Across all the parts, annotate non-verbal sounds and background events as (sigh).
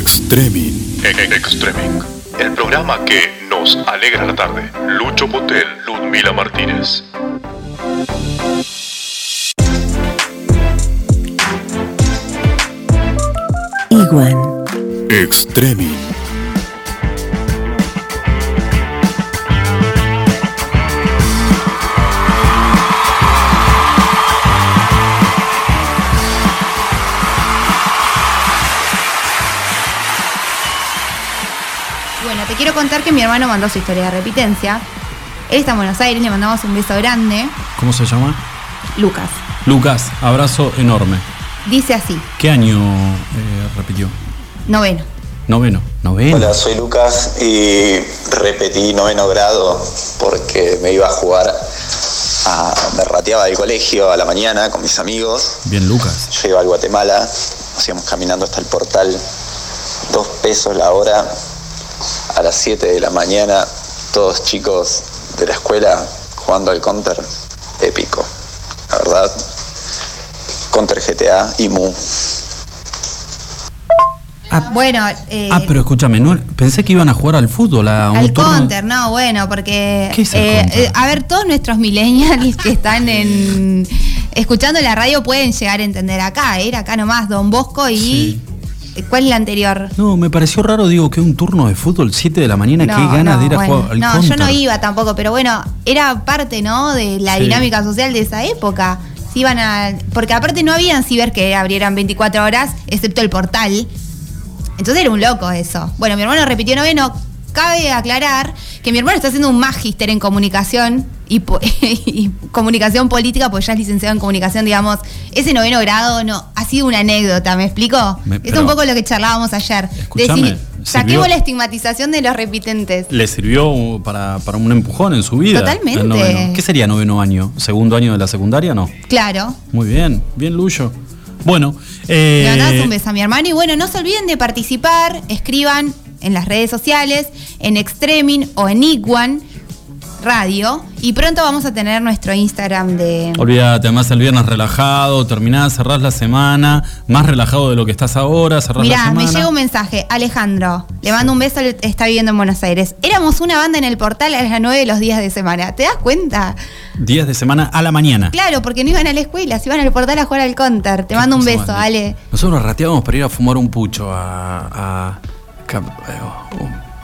Extreming. Extreming. El programa que nos alegra la tarde. Lucho Potel, Ludmila Martínez. Iguan. Extreming. Quiero contar que mi hermano mandó su historia de repitencia. Él está en Buenos Aires, le mandamos un beso grande. ¿Cómo se llama? Lucas. Lucas, abrazo enorme. Dice así. ¿Qué año eh, repitió? Noveno. Noveno, noveno. Hola, soy Lucas y repetí noveno grado porque me iba a jugar a, me rateaba del colegio a la mañana con mis amigos. Bien, Lucas. Yo iba al Guatemala, nos íbamos caminando hasta el portal, dos pesos la hora, a las 7 de la mañana, todos chicos de la escuela jugando al counter, épico, la verdad. Counter GTA y Mu. Ah, bueno, eh, ah, pero escúchame, no, pensé que iban a jugar al fútbol, a al counter, no, bueno, porque ¿Qué es eh, eh, a ver, todos nuestros millennials que están en (laughs) escuchando la radio pueden llegar a entender acá, era acá nomás Don Bosco y ¿Cuál es la anterior? No, me pareció raro, digo, que un turno de fútbol 7 de la mañana, qué ganas de ir a jugar al No, yo no iba tampoco, pero bueno, era parte, ¿no? De la dinámica social de esa época. Si iban a, porque aparte no habían ciber que abrieran 24 horas, excepto el portal. Entonces era un loco eso. Bueno, mi hermano repitió noveno. Cabe aclarar que mi hermano está haciendo un magíster en comunicación (laughs) y, comunicación política, pues ya es licenciado en comunicación, digamos, ese noveno grado no ha sido una anécdota, ¿me explico? es un poco lo que charlábamos ayer. Decir, saquemos la estigmatización de los repitentes. ¿Le sirvió para, un empujón en su vida? Totalmente. ¿Qué sería noveno año? ¿Segundo año de la secundaria? No. Claro. Muy bien, bien Luyo. Bueno. Eh, Le un beso a mi hermano y bueno, no se olviden de participar, escriban en las redes sociales, en Extremin o en Iguan radio. Y pronto vamos a tener nuestro Instagram de. Olvídate, además el viernes relajado, terminás, cerrás la semana, más relajado de lo que estás ahora, cerrás la semana. me llega un mensaje, Alejandro, le mando un beso, está viviendo en Buenos Aires. Éramos una banda en el portal a las 9 de los días de semana, ¿te das cuenta? Días de semana a la mañana. Claro, porque no iban a la escuela, se iban al portal a jugar al counter. Te mando un beso, Ale. Nosotros nos rateábamos para ir a fumar un pucho a. a,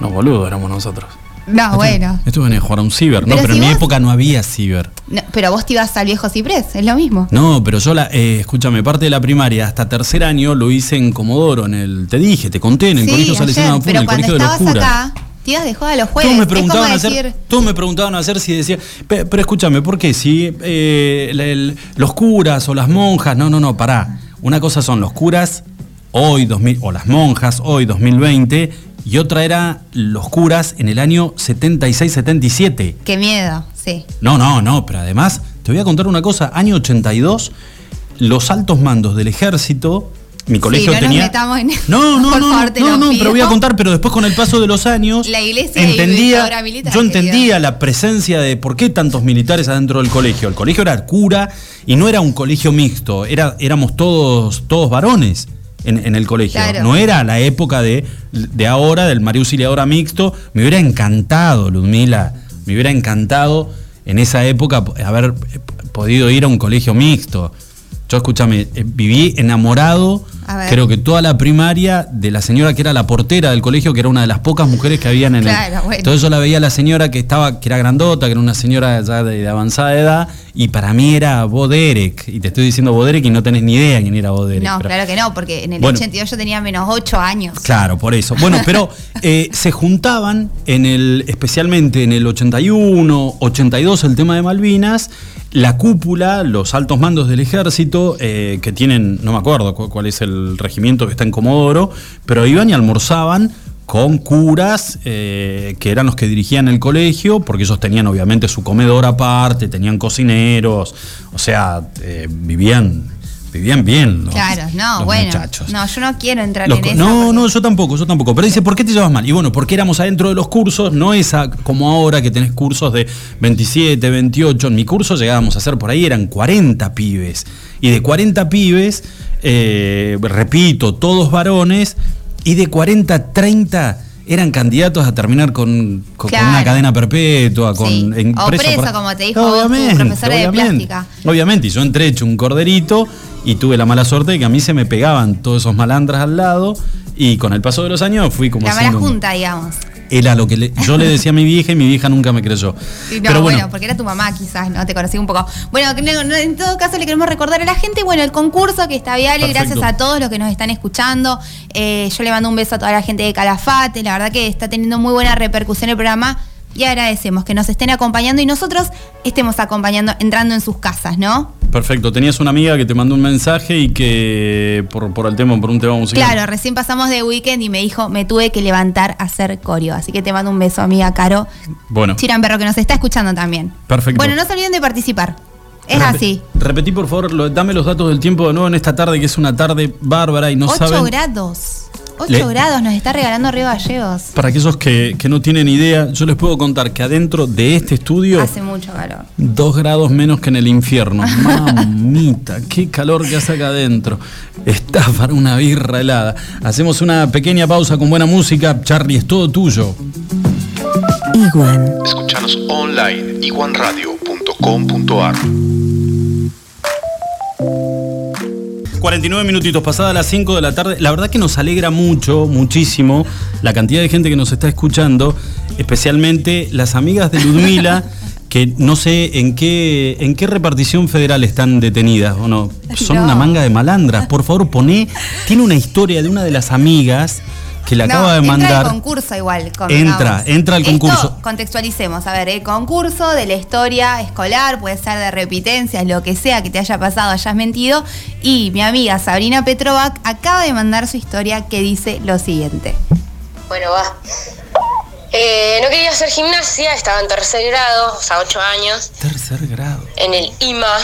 no, boludo, éramos nosotros. No, bueno. Esto venía a jugar a un ciber, ¿no? Pero, en mi época no había ciber. pero vos te ibas al viejo ciprés, es lo mismo. No, pero yo, la, eh, escúchame, parte de la primaria hasta tercer año lo hice en Comodoro, en el. Te dije, te conté, en el colegio Salesiano en el de los curas. acá, te ibas de juega a los jueves. Todos me preguntaban, a hacer, todos me preguntaban a hacer si decía. Pero, escúchame, ¿por qué? Si eh, los curas o las monjas. No, no, no, pará. Una cosa son los curas hoy 2000, o las monjas hoy 2020 y otra era Los curas en el año 76-77. Qué miedo, sí. No, no, no, pero además te voy a contar una cosa, año 82, los altos mandos del ejército mi colegio no tenía. no, (laughs) no, no, no, no, pero voy a contar, pero después con el paso de los años. La iglesia entendía, Yo entendía la presencia de por qué tantos militares adentro del colegio. El colegio era cura y no era un colegio mixto, era, éramos todos, todos varones en, el colegio. No era la época de, de ahora, del María Auxiliadora mixto. Me hubiera encantado, Ludmila, me hubiera encantado en esa época haber podido ir a un colegio mixto. Yo, escúchame, eh, viví enamorado creo que toda la primaria de la señora que era la portera del colegio, que era una de las pocas mujeres que habían en el. Entonces yo la veía la señora que estaba, que era grandota, que era una señora ya de, avanzada edad, y para mí era Boderek. Y te estoy diciendo Boderek y no tenés ni idea quién era Boderek. No, claro que no, porque en el 82 yo tenía menos 8 años. Claro, por eso. Bueno, pero (laughs) eh, se juntaban en el, especialmente en el 81, 82, el tema de Malvinas la cúpula, los altos mandos del ejército, eh, que tienen, no me acuerdo cuál es el regimiento que está en Comodoro, pero iban y almorzaban con curas eh, que eran los que dirigían el colegio, porque ellos tenían obviamente su comedor aparte, tenían cocineros, o sea, eh, vivían vivían bien claro, no, bueno, No, yo no quiero entrar en eso. No, no, yo tampoco, yo tampoco. Pero dice, ¿por qué te llevas mal? Y bueno, porque éramos adentro de los cursos, no es como ahora que tenés cursos de 27, 28. En mi curso llegábamos a hacer por ahí, eran 40 pibes. Y de 40 pibes, eh, repito, todos varones, Y de 40, 30 eran candidatos a terminar con, una cadena perpetua, con o preso, como te dijo obviamente, tu profesora de plástica. Obviamente, y yo entré hecho un corderito y tuve la mala suerte de que a mí se me pegaban todos esos malandras al lado y con el paso de los años fui como... La mala junta, digamos era lo que yo le decía a mi vieja y mi vieja nunca me creyó. (laughs) no, Pero bueno, porque era tu mamá quizás, ¿no? Te conocí un poco. Bueno, en todo caso le queremos recordar a la gente, bueno, el concurso que está viable, gracias a todos los que nos están escuchando. Eh, yo le mando un beso a toda la gente de Calafate, la verdad que está teniendo muy buena repercusión el programa y agradecemos que nos estén acompañando y nosotros estemos acompañando, entrando en sus casas, ¿no? Perfecto, tenías una amiga que te mandó un mensaje y que por, por el tema, por un tema musical. Claro, recién pasamos de weekend y me dijo, me tuve que levantar a hacer coreo. Así que te mando un beso, amiga Caro. Bueno. Chiran Perro, que nos está escuchando también. Perfecto. Bueno, no se olviden de participar. Es así. Repetí, por favor, dame los datos del tiempo de nuevo en esta tarde, que es una tarde bárbara y no 8 grados. 8 grados nos está regalando Río Gallegos. Para aquellos que, que, no tienen idea, yo les puedo contar que adentro de este estudio. Hace mucho calor. 2 grados menos que en el infierno. (laughs) Mamita, qué calor que hace acá adentro. Está para una birra helada. Hacemos una pequeña pausa con buena música. Charlie, es todo tuyo. Iguan. Escuchanos online, iguanradio.com.ar. 49 minutitos, pasadas las 5 de la tarde. La verdad que nos alegra mucho, muchísimo, la cantidad de gente que nos está escuchando, especialmente las amigas de Ludmila, (laughs) que no sé en qué, en qué repartición federal están detenidas o no. Son una manga de malandras. Por favor, poné. Tiene una historia de una de las amigas que le acaba de mandar. Entra al concurso igual. Entra, entra al concurso. contextualicemos, a ver, el concurso de la historia escolar, puede ser de repitencias, lo que sea que te haya pasado, hayas mentido. Y mi amiga Sabrina Petrovac acaba de mandar su historia que dice lo siguiente. Bueno, va. Eh, no quería hacer gimnasia, estaba en tercer grado, o sea, ocho años. Tercer grado. En el IMA,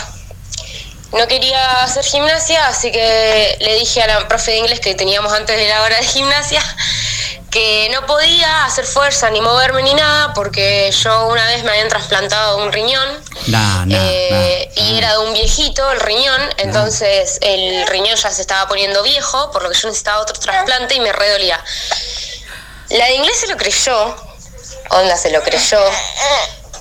no quería hacer gimnasia, así que le dije a la profe de inglés que teníamos antes de la hora de gimnasia que no podía hacer fuerza ni moverme ni nada porque yo una vez me habían trasplantado un riñón eh, y era de un viejito el riñón, entonces el riñón ya se estaba poniendo viejo, por lo que yo necesitaba otro trasplante y me redolía. La de inglés se lo creyó, onda se lo creyó,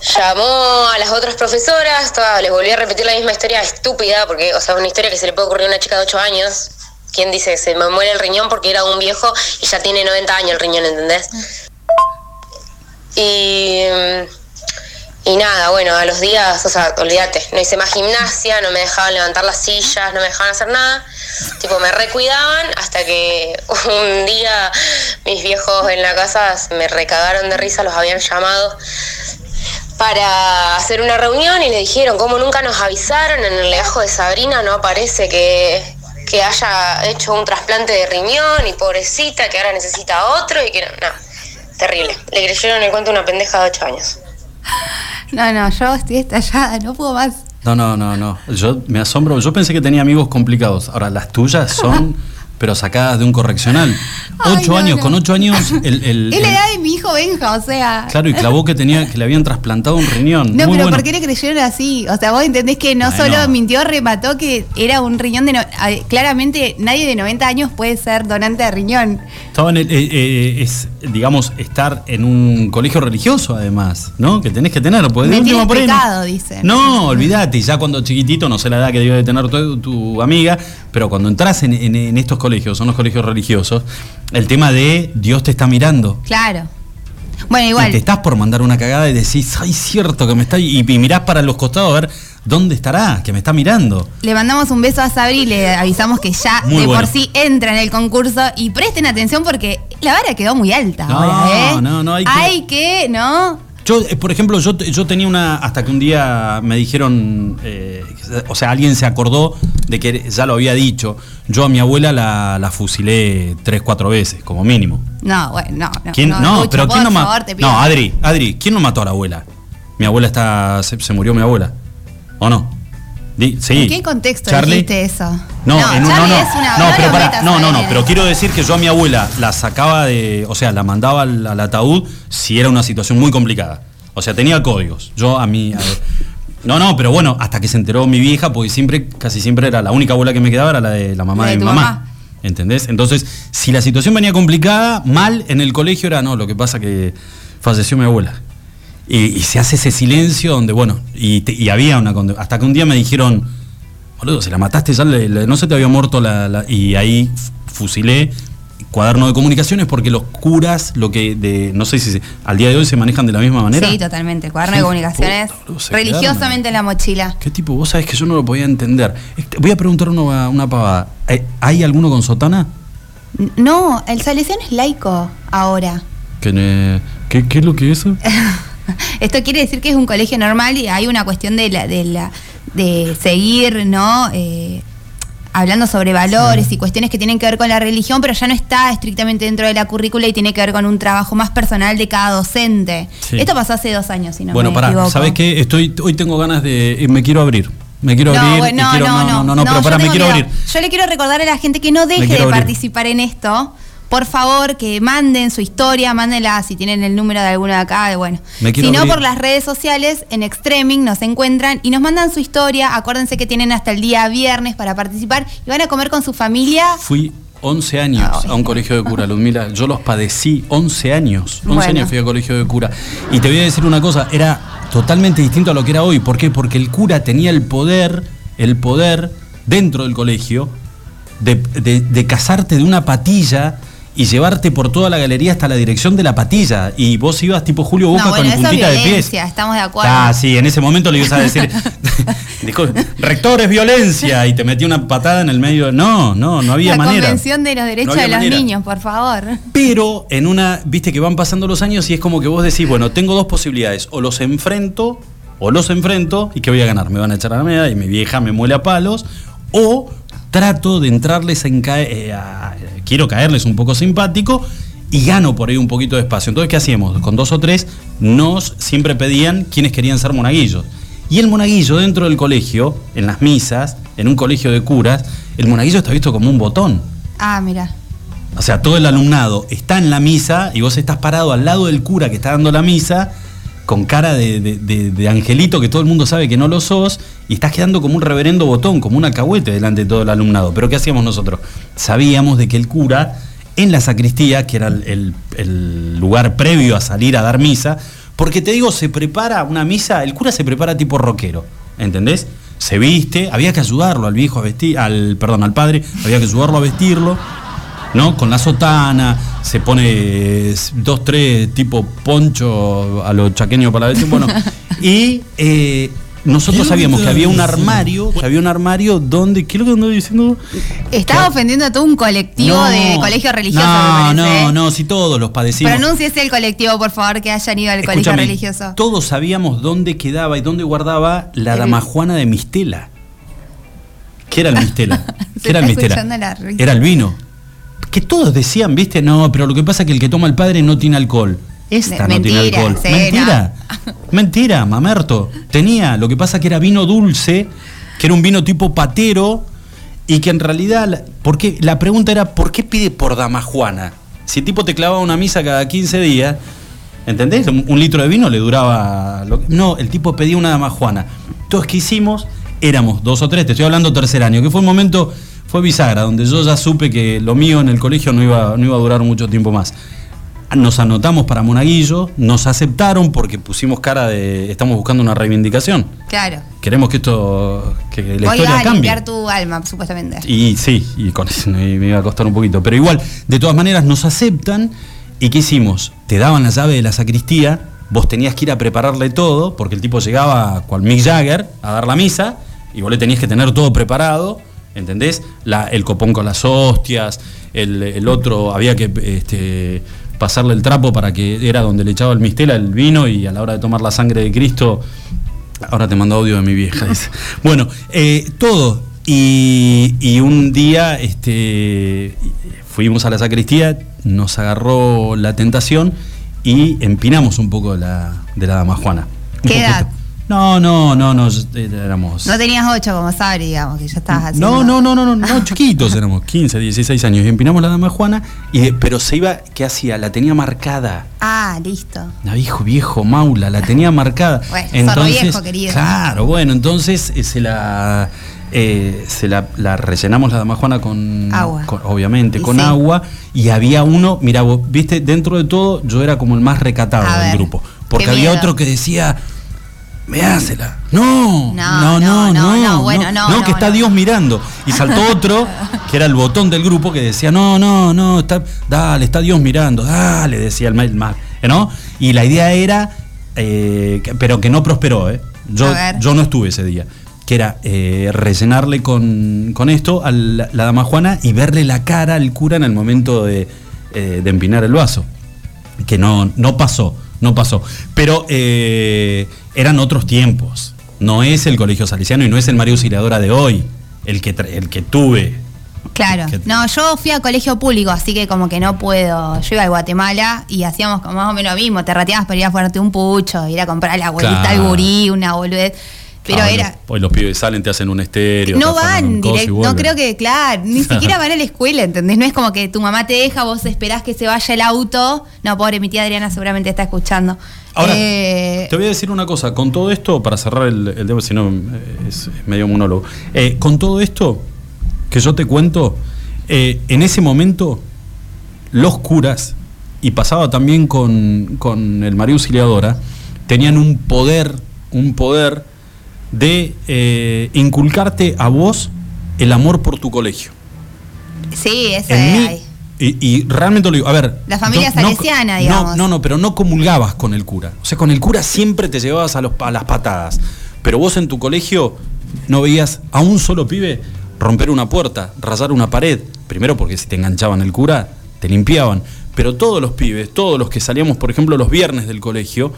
llamó a las otras profesoras, les volví a repetir la misma historia estúpida, porque, o sea, una historia que se le puede ocurrir a una chica de 8 años. ¿Quién dice se me muere el riñón porque era un viejo y ya tiene 90 años el riñón, ¿entendés? Y, y nada, bueno, a los días, o sea, olvídate, no hice más gimnasia, no me dejaban levantar las sillas, no me dejaban hacer nada. Tipo, me recuidaban hasta que un día mis viejos en la casa me recagaron de risa, los habían llamado para hacer una reunión y le dijeron, como nunca nos avisaron, en el legajo de Sabrina no aparece que, que haya hecho un trasplante de riñón y pobrecita, que ahora necesita otro y que no, no, terrible. Le creyeron el cuento una pendeja de 8 años. No, no, yo estoy estallada, no puedo más. No, no, no, no. Yo me asombro. Yo pensé que tenía amigos complicados. Ahora, las tuyas son (laughs) pero sacadas de un correccional. ocho años, con ocho años. (laughs) El, el, es la edad de mi hijo Benja, o sea. Claro, y clavó que tenía, que le habían trasplantado un riñón. No, pero ¿por qué le creyeron así? O sea, vos entendés que no solo mintió, remató que era un riñón de. claramente nadie de 90 años puede ser donante de riñón. Estaba en el, eh, eh, es, digamos, estar en un colegio religioso, además, ¿no? Que tenés que tener. Porque último, pecado, dicen. No, olvídate, ya cuando chiquitito, no sé la edad que debió de tener tu, amiga, pero cuando entras en, en estos colegios son los colegios religiosos, el tema de Dios te está mirando. Claro. Bueno, igual. te estás por mandar una cagada y decís, ay, cierto que me está. Y, mirás para los costados a ver dónde estará, que me está mirando. Le mandamos un beso a Sabri y le avisamos que ya de por sí entra en el concurso y presten atención porque la vara quedó muy alta. No, ahora, ¿eh? no, no, hay que. Hay que, ¿no? Yo, eh, por ejemplo, yo, yo tenía una. Hasta que un día me dijeron. Eh, o sea, alguien se acordó de que ya lo había dicho. Yo a mi abuela la, fusilé tres, cuatro veces, como mínimo. No, bueno, no. no, ¿Quién, no, pero ¿quién no mató? No, Adri, Adri, ¿quién no mató a la abuela? Mi abuela está. Se, murió mi abuela. ¿O no? sí. ¿En qué contexto dijiste eso? No, no, no, no, pero para, no, no, no, pero quiero decir que yo a mi abuela la sacaba de, o sea, la mandaba al, ataúd si era una situación muy complicada. O sea, tenía códigos. Yo a mí, no, no, pero bueno, hasta que se enteró mi vieja, porque siempre, casi siempre era la única abuela que me quedaba, era la de la mamá de, mi mamá. ¿Entendés? Entonces, si la situación venía complicada, mal en el colegio era, no, lo que pasa que falleció mi abuela. Y, se hace ese silencio donde, bueno, y, había una... Hasta que un día me dijeron, boludo, si la mataste ya, no se te había muerto la, Y ahí fusilé cuaderno de comunicaciones porque los curas, lo que de, no sé si al día de hoy se manejan de la misma manera. Sí, totalmente. Cuaderno de comunicaciones religiosamente en la mochila. ¿Qué tipo? Vos sabés que yo no lo podía entender. Este, voy a preguntar una, una pavada. ¿Hay alguno con sotana? No, el Salesiano es laico ahora. ¿Qué, qué, qué es lo que es eso? (laughs) Esto quiere decir que es un colegio normal y hay una cuestión de la, de la de seguir, ¿no? Eh, hablando sobre valores y cuestiones que tienen que ver con la religión, pero ya no está estrictamente dentro de la currícula y tiene que ver con un trabajo más personal de cada docente. Esto pasó hace dos años, si no bueno, me Bueno, ¿sabes qué? Estoy, hoy tengo ganas de... Me quiero abrir. Me quiero abrir. No, no, no, no, no, pero para, me quiero abrir. Yo le quiero recordar a la gente que no deje de participar en esto por favor que manden su historia, mándenla si tienen el número de alguno de acá, de bueno. Si no, por las redes sociales, en Extreming nos encuentran y nos mandan su historia. Acuérdense que tienen hasta el día viernes para participar y van a comer con su familia. Fui 11 años a un colegio de cura, Ludmila. Yo los padecí 11 años. 11 años fui al colegio de cura. Y te voy a decir una cosa, era totalmente distinto a lo que era hoy. ¿Por qué? Porque el cura tenía el poder, el poder dentro del colegio de, de casarte de una patilla y llevarte por toda la galería hasta la dirección de la patilla. Y vos ibas tipo Julio Boca con puntita de pies. Estamos de acuerdo. Ah, sí, en ese momento le ibas a (laughs) decir, (laughs) rector es violencia, y te metí una patada en el medio. No, no, no había manera. La Convención de los Derechos de los Niños, por favor. Pero en una, viste que van pasando los años y es como que vos decís, bueno, tengo dos posibilidades, o los enfrento, o los enfrento, y que voy a ganar, me van a echar a la media y mi vieja me muele a palos, o trato de entrarles en eh, quiero caerles un poco simpático y gano por ahí un poquito de espacio. Entonces, ¿qué hacíamos? Con dos o tres nos siempre pedían quienes querían ser monaguillos. Y el monaguillo dentro del colegio, en las misas, en un colegio de curas, el monaguillo está visto como un botón. Ah, mira. O sea, todo el alumnado está en la misa y vos estás parado al lado del cura que está dando la misa con cara de, angelito que todo el mundo sabe que no lo sos y estás quedando como un reverendo botón, como un alcahuete delante de todo el alumnado. Pero ¿qué hacíamos nosotros? Sabíamos de que el cura en la sacristía, que era el, lugar previo a salir a dar misa, porque te digo, se prepara una misa, el cura se prepara tipo rockero, ¿entendés? Se viste, había que ayudarlo al viejo a vestir, al, perdón, al padre, había que ayudarlo a vestirlo ¿no? Con la sotana, se pone dos, tres tipo poncho a los chaqueños para la bueno, (laughs) y eh, nosotros sabíamos que había un armario, que había un armario donde, ¿qué es lo que ando diciendo? Estaba ofendiendo a todo un colectivo de colegio religioso. No, no, no, si todos los padecimos. Pronúnciese el colectivo, por favor, que hayan ido al colegio religioso. Todos sabíamos dónde quedaba y dónde guardaba la damajuana de Mistela. ¿Qué era el Mistela? (laughs) ¿Qué era el Mistela? Era el vino que todos decían, viste, no, pero lo que pasa es que el que toma el padre no tiene alcohol. Esta no tiene alcohol. Mentira. Mentira, mamerto. Tenía, lo que pasa que era vino dulce, que era un vino tipo patero, y que en realidad, porque la pregunta era, ¿por qué pide por dama Juana? Si el tipo te clavaba una misa cada 15 días, ¿entendés? Un, litro de vino le duraba... no, el tipo pedía una dama Juana. Entonces, ¿qué hicimos? Éramos dos o tres, te estoy hablando tercer año, que fue un momento fue bisagra, donde yo ya supe que lo mío en el colegio no iba, no iba a durar mucho tiempo más. Nos anotamos para Monaguillo, nos aceptaron porque pusimos cara de estamos buscando una reivindicación. Claro. Queremos que esto, que la Voy historia a cambie. tu alma, supuestamente. Y sí, y con eso me iba a costar un poquito. Pero igual, de todas maneras, nos aceptan. ¿Y qué hicimos? Te daban la llave de la sacristía, vos tenías que ir a prepararle todo, porque el tipo llegaba cual Mick Jagger a dar la misa, y vos le tenías que tener todo preparado ¿entendés? el copón con las hostias, el, otro había que este, pasarle el trapo para que era donde le echaba el mistela el vino y a la hora de tomar la sangre de Cristo, ahora te mando audio de mi vieja, (laughs) Bueno, eh, todo. Y, un día este, fuimos a la sacristía, nos agarró la tentación y empinamos un poco de la, de la dama Juana. ¿Qué edad? No, no, no, no, éramos. No tenías ocho como Sabri, digamos, que ya estabas haciendo. No, no, no, no, no, no, (laughs) chiquitos éramos, 15, 16 años. Y empinamos la dama Juana, y, pero se iba, ¿qué hacía? La tenía marcada. Ah, listo. La viejo, viejo, Maula, la tenía marcada. (laughs) Bueno, entonces, viejo, querido. Claro, bueno, entonces eh, se la. eh, se la, rellenamos la dama Juana con agua. obviamente, con agua. Y había uno, mira, vos, viste, dentro de todo, yo era como el más recatado del grupo. Porque había otro que decía, Veásela. No, no, no, no, no, bueno, no, no, que está Dios mirando. Y saltó (laughs) otro, que era el botón del grupo, que decía, no, no, no, está, dale, está Dios mirando, dale, decía el mal, ¿no? Y la idea era, eh, pero que no prosperó, ¿eh? Yo, yo no estuve ese día que era eh, rellenarle con, esto a la, dama Juana y verle la cara al cura en el momento de, eh, de empinar el vaso. Que no, no pasó, no pasó. Pero eh, eran otros tiempos. No es el Colegio Salesiano y no es el María Auxiliadora de hoy, el que, el que tuve. Claro, no, yo fui a colegio público, así que como que no puedo. Yo iba a Guatemala y hacíamos como más o menos lo mismo, te rateabas para ir a fuerte un pucho, ir a comprar la vuelta al gurí, una boludez. Pero ah, era. Hoy los pibes salen, te hacen un estéreo. No van directo, no creo que, claro, ni (laughs) siquiera van a la escuela, ¿entendés? No es como que tu mamá te deja, vos esperás que se vaya el auto. No, pobre, mi tía Adriana seguramente está escuchando. Ahora, eh, te voy a decir una cosa, con todo esto, para cerrar el, el si no es medio monólogo, eh, con todo esto que yo te cuento, eh, en ese momento los curas, y pasaba también con, con el María Auxiliadora, tenían un poder, un poder de eh, inculcarte a vos el amor por tu colegio. Sí, eso es. Y, realmente lo digo, a ver. La familia salesiana, digamos. No, no, pero no comulgabas con el cura. O sea, con el cura siempre te llevabas a, los, a las patadas. Pero vos en tu colegio no veías a un solo pibe romper una puerta, rayar una pared. Primero porque si te enganchaban el cura, te limpiaban. Pero todos los pibes, todos los que salíamos, por ejemplo, los viernes del colegio,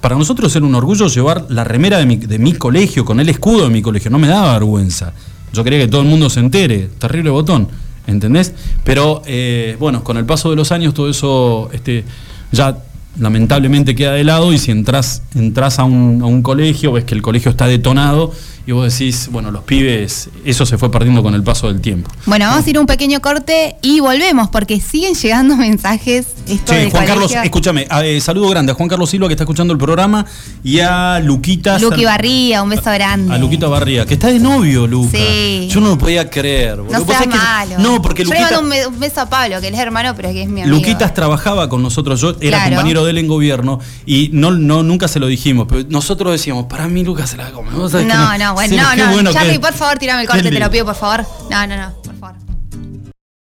para nosotros era un orgullo llevar la remera de mi, colegio, con el escudo de mi colegio. No me daba vergüenza. Yo quería que todo el mundo se entere. Terrible botón. ¿Entendés? Pero eh, bueno, con el paso de los años todo eso este, ya lamentablemente queda de lado y si entras, un, a un colegio, ves que el colegio está detonado y vos decís, bueno, los pibes, eso se fue perdiendo con el paso del tiempo. Bueno, vamos a ir un pequeño corte y volvemos porque siguen llegando (laughs) mensajes. Esto sí, Juan Carlos, escúchame, eh, saludo grande a Juan Carlos Silva que está escuchando el programa y a Luquita. Luqui Barría, un beso grande. A Luquita Barría, que está de novio, Luca. Sí. Yo no lo podía creer. No seas malo. no, porque Luquita. Yo le un, beso a Pablo, que él es hermano, pero que es mi amigo. Luquitas trabajaba con nosotros, yo era compañero de él en gobierno y no, no, nunca se lo dijimos, pero nosotros decíamos, para mí Lucas se la come. No, no, bueno, no, no. Charlie, por favor, tirame el corte, te lo pido, por favor. No, no, no.